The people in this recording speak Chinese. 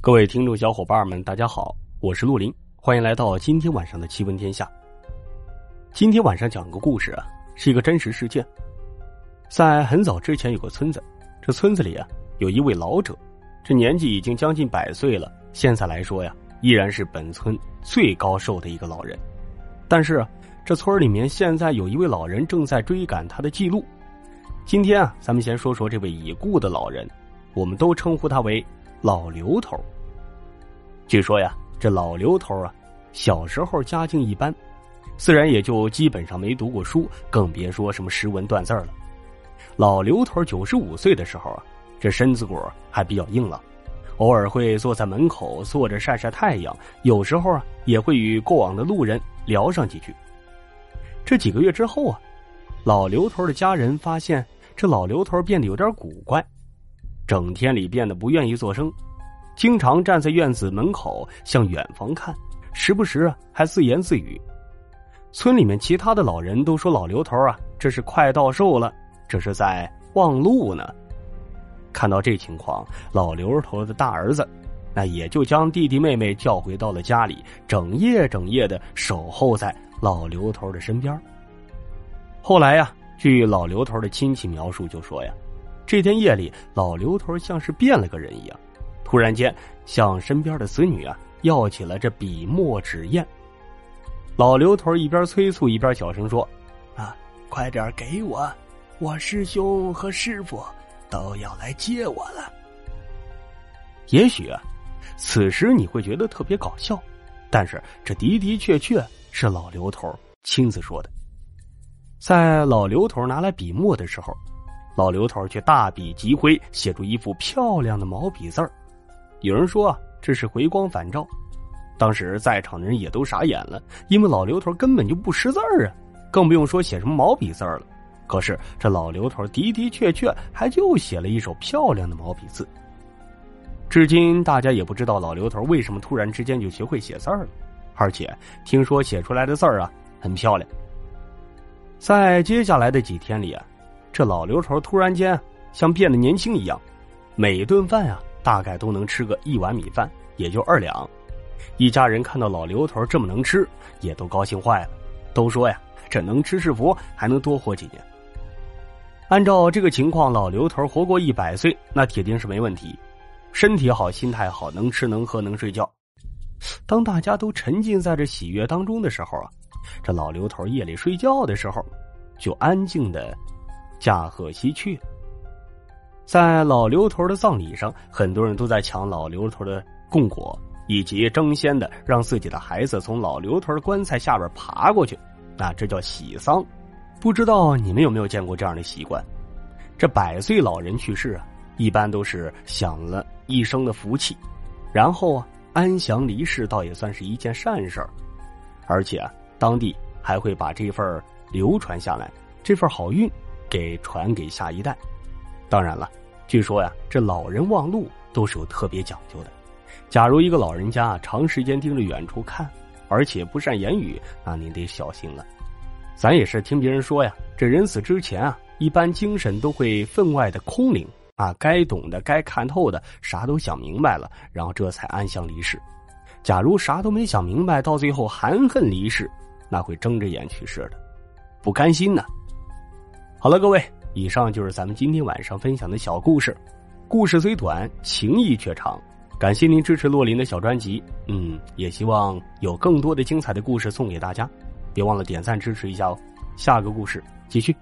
各位听众小伙伴们，大家好，我是陆林，欢迎来到今天晚上的奇闻天下。今天晚上讲个故事啊，是一个真实事件。在很早之前，有个村子，这村子里啊，有一位老者，这年纪已经将近百岁了，现在来说呀，依然是本村最高寿的一个老人。但是，这村里面现在有一位老人正在追赶他的记录。今天啊，咱们先说说这位已故的老人，我们都称呼他为老刘头。据说呀，这老刘头啊，小时候家境一般，自然也就基本上没读过书，更别说什么识文断字了。老刘头九十五岁的时候啊，这身子骨还比较硬朗，偶尔会坐在门口坐着晒晒太阳，有时候啊，也会与过往的路人聊上几句。这几个月之后啊，老刘头的家人发现这老刘头变得有点古怪，整天里变得不愿意作声。经常站在院子门口向远方看，时不时啊还自言自语。村里面其他的老人都说老刘头啊，这是快到寿了，这是在望路呢。看到这情况，老刘头的大儿子，那也就将弟弟妹妹叫回到了家里，整夜整夜的守候在老刘头的身边。后来呀，据老刘头的亲戚描述，就说呀，这天夜里老刘头像是变了个人一样。突然间，向身边的子女啊要起了这笔墨纸砚。老刘头一边催促，一边小声说：“啊，快点给我，我师兄和师傅都要来接我了。”也许啊，此时你会觉得特别搞笑，但是这的的确确是老刘头亲自说的。在老刘头拿来笔墨的时候，老刘头却大笔疾挥，写出一幅漂亮的毛笔字儿。有人说这是回光返照，当时在场的人也都傻眼了，因为老刘头根本就不识字儿啊，更不用说写什么毛笔字了。可是这老刘头的的确确还就写了一手漂亮的毛笔字。至今大家也不知道老刘头为什么突然之间就学会写字了，而且听说写出来的字儿啊很漂亮。在接下来的几天里啊，这老刘头突然间像变得年轻一样，每顿饭啊。大概都能吃个一碗米饭，也就二两。一家人看到老刘头这么能吃，也都高兴坏了，都说呀：“这能吃是福，还能多活几年。”按照这个情况，老刘头活过一百岁，那铁定是没问题。身体好，心态好，能吃能喝能睡觉。当大家都沉浸在这喜悦当中的时候啊，这老刘头夜里睡觉的时候，就安静的驾鹤西去。在老刘头的葬礼上，很多人都在抢老刘头的供果，以及争先的让自己的孩子从老刘头棺材下边爬过去，那这叫喜丧。不知道你们有没有见过这样的习惯？这百岁老人去世啊，一般都是享了一生的福气，然后啊安详离世，倒也算是一件善事儿。而且啊，当地还会把这份流传下来，这份好运给传给下一代。当然了，据说呀，这老人望路都是有特别讲究的。假如一个老人家长时间盯着远处看，而且不善言语，那您得小心了。咱也是听别人说呀，这人死之前啊，一般精神都会分外的空灵啊，该懂的、该看透的，啥都想明白了，然后这才安详离世。假如啥都没想明白，到最后含恨离世，那会睁着眼去世的，不甘心呢。好了，各位。以上就是咱们今天晚上分享的小故事，故事虽短，情谊却长。感谢您支持洛林的小专辑，嗯，也希望有更多的精彩的故事送给大家，别忘了点赞支持一下哦。下个故事继续。